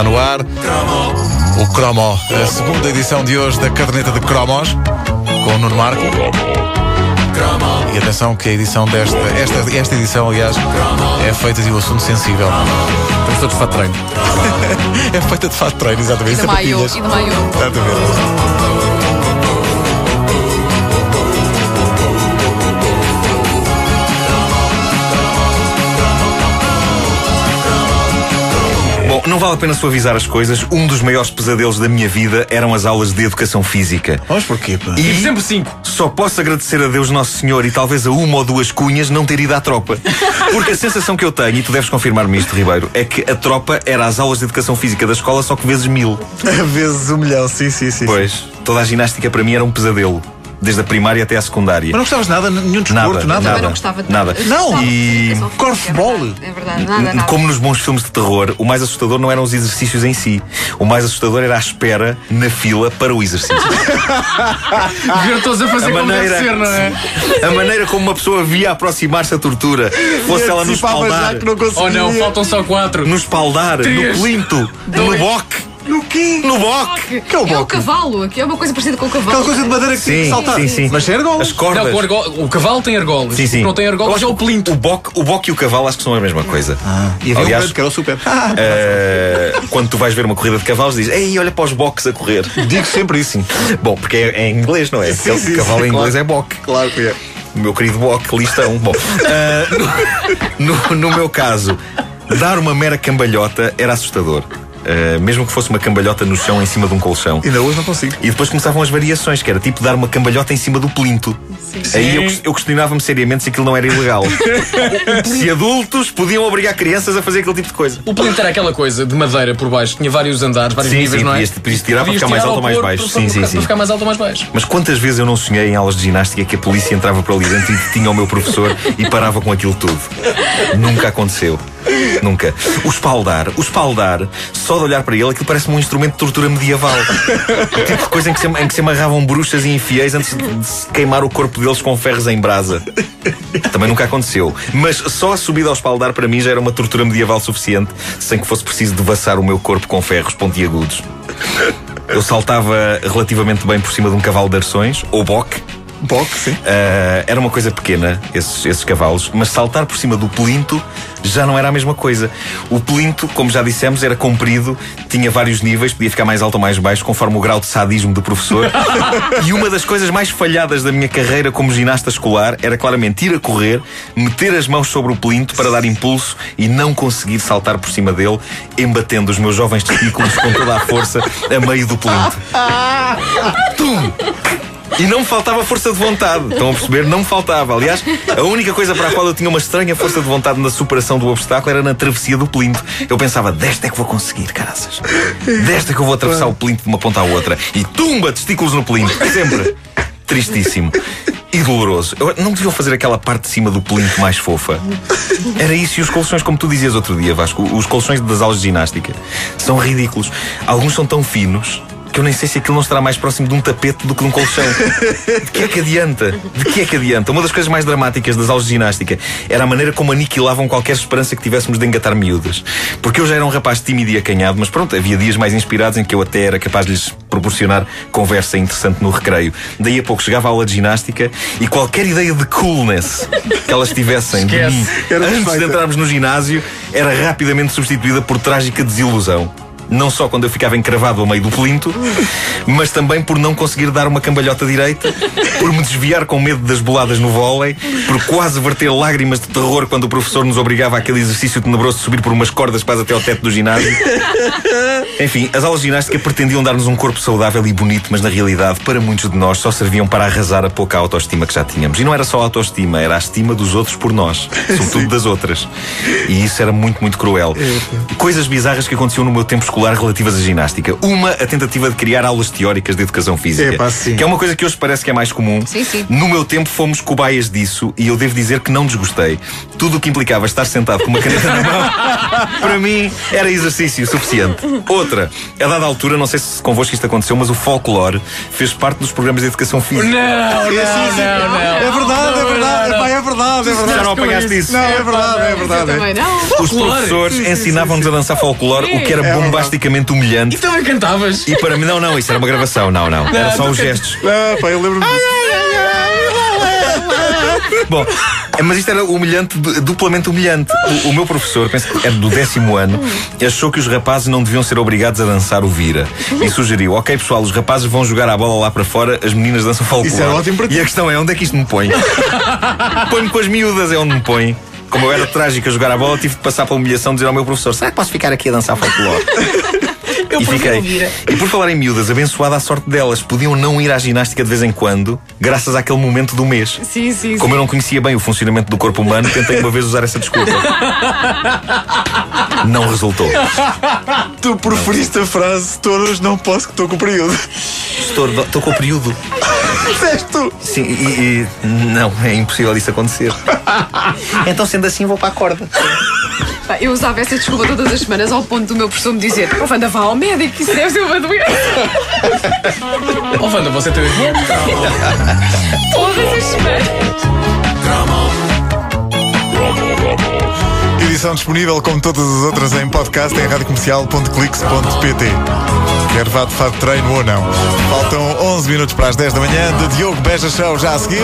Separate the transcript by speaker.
Speaker 1: Está no ar. O Cromo, a segunda edição de hoje da caderneta de Cromos, com o Nuno Marco. E atenção que a edição desta, esta, esta edição, aliás, é feita de um assunto sensível.
Speaker 2: Estamos todos de fato treino.
Speaker 1: É feita de fato treino, exatamente.
Speaker 3: E de maio,
Speaker 1: sapatilhas.
Speaker 3: e de.
Speaker 1: Exatamente.
Speaker 4: Não vale a pena suavizar as coisas. Um dos maiores pesadelos da minha vida eram as aulas de educação física.
Speaker 1: Vamos porquê, pá?
Speaker 4: E
Speaker 2: Sempre cinco.
Speaker 4: só posso agradecer a Deus Nosso Senhor e talvez a uma ou duas cunhas não ter ido à tropa. Porque a sensação que eu tenho, e tu deves confirmar-me isto, Ribeiro, é que a tropa era as aulas de educação física da escola só que vezes mil.
Speaker 1: Vezes um milhão, sim, sim, sim.
Speaker 4: Pois, toda a ginástica para mim era um pesadelo. Desde a primária até à secundária.
Speaker 1: Mas não gostavas de nada, nenhum desporto, nada?
Speaker 3: Também não gostava de
Speaker 4: nada.
Speaker 1: Não.
Speaker 4: E
Speaker 1: Corfball.
Speaker 3: É verdade, nada, nada.
Speaker 4: Como nos bons filmes de terror, o mais assustador não eram os exercícios em si. O mais assustador era a espera na fila para o exercício.
Speaker 2: Ver todos a fazer
Speaker 4: A
Speaker 2: como deve
Speaker 4: maneira-
Speaker 2: ser, não é?
Speaker 4: A maneira como uma pessoa via aproximar-se a tortura, fosse ela no
Speaker 1: Antecipava já
Speaker 4: espaldar,
Speaker 1: que não conseguia.
Speaker 2: Oh não, faltam só quatro.
Speaker 4: no espaldar,
Speaker 2: Três.
Speaker 4: no plinto, no boque,
Speaker 1: No quê?
Speaker 4: no boque.
Speaker 1: Que é o
Speaker 3: É o cavalo, aqui é uma coisa parecida com o cavalo.
Speaker 1: Aquela coisa de madeira que tem que
Speaker 4: Sim,
Speaker 1: saltar.
Speaker 4: sim, sim.
Speaker 1: Mas sem argolas.
Speaker 4: As cordas.
Speaker 2: Não, o, argo- o cavalo tem argolas.
Speaker 4: Sim, sim.
Speaker 2: O que não tem argolas
Speaker 4: acho
Speaker 2: é o
Speaker 4: que
Speaker 2: plinto.
Speaker 4: O boque, o boque e o cavalo acho que são a mesma coisa.
Speaker 1: E havia
Speaker 4: Aliás,
Speaker 1: um que era o super.
Speaker 4: Eh, quando tu vais ver uma corrida de cavalos, dizes: Ei, olha para os boques a correr.
Speaker 1: Digo sempre isso.
Speaker 4: Bom, porque é, é em inglês, não é?
Speaker 1: Sim, sim,
Speaker 4: cavalo
Speaker 1: sim,
Speaker 4: em inglês
Speaker 1: claro.
Speaker 4: é boque.
Speaker 1: Claro que é.
Speaker 4: O meu querido Boque, listão. Bom, ah, no, no- no meu caso, dar uma mera cambalhota era assustador. Ah, mesmo que fosse uma cambalhota no chão em cima de um colchão.
Speaker 1: Ainda hoje não consigo.
Speaker 4: E depois começavam as variações, que era tipo dar uma cambalhota em cima do plinto. Aí eu, eu questionava-me seriamente se aquilo não era ilegal. se adultos podiam obrigar crianças a fazer aquele tipo de coisa.
Speaker 2: O plinto era aquela coisa de madeira por baixo, tinha vários andares, vários
Speaker 4: Sim,
Speaker 2: níveis,
Speaker 4: sim,
Speaker 2: não é?
Speaker 4: podias- podias tirar para ficar mais alto ou mais baixo. Sim,
Speaker 2: para,
Speaker 4: sim,
Speaker 2: para
Speaker 4: sim.
Speaker 2: ficar mais alto ou mais baixo.
Speaker 4: Mas quantas vezes eu não sonhei em aulas de ginástica que a polícia entrava para ali dentro e detinha o meu professor e parava com aquilo tudo? Nunca aconteceu. Nunca. O espaldar, o espaldar, só de olhar para ele, aquilo parece-me um instrumento de tortura medieval. O tipo de coisa em que, se, em que se amarravam bruxas e infiéis antes de de se queimar o corpo deles com ferros em brasa. Também nunca aconteceu. Mas só a subida ao espaldar para mim já era uma tortura medieval suficiente, sem que fosse preciso devassar o meu corpo com ferros pontiagudos. Eu saltava relativamente bem por cima de um cavalo de arções, ou boque.
Speaker 1: Boque, sim.
Speaker 4: Ah, era uma coisa pequena, esses, esses cavalos, mas saltar por cima do plinto já não era a mesma coisa. O plinto, como já dissemos, era comprido, tinha vários níveis, podia ficar mais alto ou mais baixo, conforme o grau de sadismo do professor. e uma das coisas mais falhadas da minha carreira como ginasta escolar era claramente ir a correr, meter as mãos sobre o plinto para dar impulso e não conseguir saltar por cima dele, embatendo os meus jovens testículos com toda a força a meio do plinto. E não me faltava força de vontade. Estão a perceber? Não me faltava. Aliás, a única coisa para a qual eu tinha uma estranha força de vontade na superação do obstáculo era na travessia do plinto. Eu pensava, desta é que vou conseguir, caraças. Desta é que eu vou atravessar o plinto de uma ponta à outra. E tumba, testículos no plinto. Sempre. Tristíssimo. E doloroso. Eu não deviam fazer aquela parte de cima do plinto mais fofa. Era isso e os colchões, como tu dizias outro dia, Vasco, os colchões das aulas de ginástica são ridículos. Alguns são tão finos que eu nem sei se aquilo não estará mais próximo de um tapete do que de um colchão. De que é que adianta? De que é que adianta? Uma das coisas mais dramáticas das aulas de ginástica era a maneira como aniquilavam qualquer esperança que tivéssemos de engatar miúdas. Porque eu já era um rapaz tímido e acanhado, mas pronto, havia dias mais inspirados em que eu até era capaz de lhes proporcionar conversa interessante no recreio. Daí a pouco chegava a aula de ginástica e qualquer ideia de coolness que elas tivessem de mim antes de entrarmos no ginásio era rapidamente substituída por trágica desilusão. Não só quando eu ficava encravado a meio do plinto, mas também por não conseguir dar uma cambalhota direita, por me desviar com medo das boladas no vôlei, por quase verter lágrimas de terror quando o professor nos obrigava àquele exercício tenebroso de subir por umas cordas quase até ao teto do ginásio. Enfim, as aulas de ginástica pretendiam dar-nos um corpo saudável e bonito, mas na realidade, para muitos de nós, só serviam para arrasar a pouca autoestima que já tínhamos. E não era só a autoestima, era a estima dos outros por nós, sobretudo das outras. E isso era muito, muito cruel. Coisas bizarras que aconteciam no meu tempo escolar relativas à ginástica. Uma, a tentativa de criar aulas teóricas de educação física.
Speaker 1: Epá, sim.
Speaker 4: Que é uma coisa que hoje parece que é mais comum.
Speaker 3: Sim, sim.
Speaker 4: No meu tempo fomos cobaias disso e eu devo dizer que não desgostei. Tudo o que implicava estar sentado com uma caneta na mão, para mim, era exercício suficiente. Outra, a dada altura, não sei se convosco isto aconteceu, mas o folclore fez parte dos programas de educação física.
Speaker 2: Não, não,
Speaker 1: sim.
Speaker 2: não, não.
Speaker 1: É verdade, é verdade. Epá, é verdade, é verdade.
Speaker 4: Já não apanhaste isso?
Speaker 1: Não, é verdade, é verdade.
Speaker 3: também não.
Speaker 4: Os professores ensinavam-nos a dançar folclore, o que era
Speaker 1: É
Speaker 4: drasticamente humilhante.
Speaker 2: E também cantavas?
Speaker 4: E para mim, não, não, isso era uma gravação. Não, não. Era só os gestos.
Speaker 1: Ah, pá, eu lembro-me disso.
Speaker 4: Bom, é, mas isto era humilhante, du- duplamente humilhante. O, o meu professor, penso que era do décimo ano, achou que os rapazes não deviam ser obrigados a dançar o vira. E sugeriu: ok, pessoal, os rapazes vão jogar a bola lá para fora, as meninas dançam folclore.
Speaker 1: Isso era ótimo para ti.
Speaker 4: E a questão é: onde é que isto me põe? Põe-me com as miúdas, é onde me põe. Como eu era trágico a jogar a bola, tive de passar pela humilhação de dizer ao meu professor: será que posso ficar aqui a dançar folclore?
Speaker 2: Eu
Speaker 4: E fiquei.
Speaker 2: vira.
Speaker 4: E por falar em miúdas, abençoada a sorte delas, podiam não ir à ginástica de vez em quando, graças àquele momento do mês.
Speaker 3: Sim, sim,
Speaker 4: Como
Speaker 3: sim.
Speaker 4: eu não conhecia bem o funcionamento do corpo humano, tentei uma vez usar essa desculpa. Não resultou.
Speaker 1: Tu preferiste a frase todos não posso que estou com o período.
Speaker 4: Estou, estou com o período.
Speaker 1: Disseste tu.
Speaker 4: Sim, e, e- não, é impossível isso acontecer. Então, sendo assim, vou para a corda.
Speaker 3: Pá, Eu usava essa desculpa todas as semanas ao ponto do meu professor me dizer: Oh, Wanda, vá ao médico, isso deve ser uma doença.
Speaker 2: Oh, Wanda, você tem irmão?
Speaker 3: Todas as semanas.
Speaker 1: Edição disponível, como todas as outras, em podcast em radiocomercial.clix.pt. Quer vá de fato treino ou não. Faltam 11 minutos para as 10 da manhã. De Diogo Beja Show já a seguir.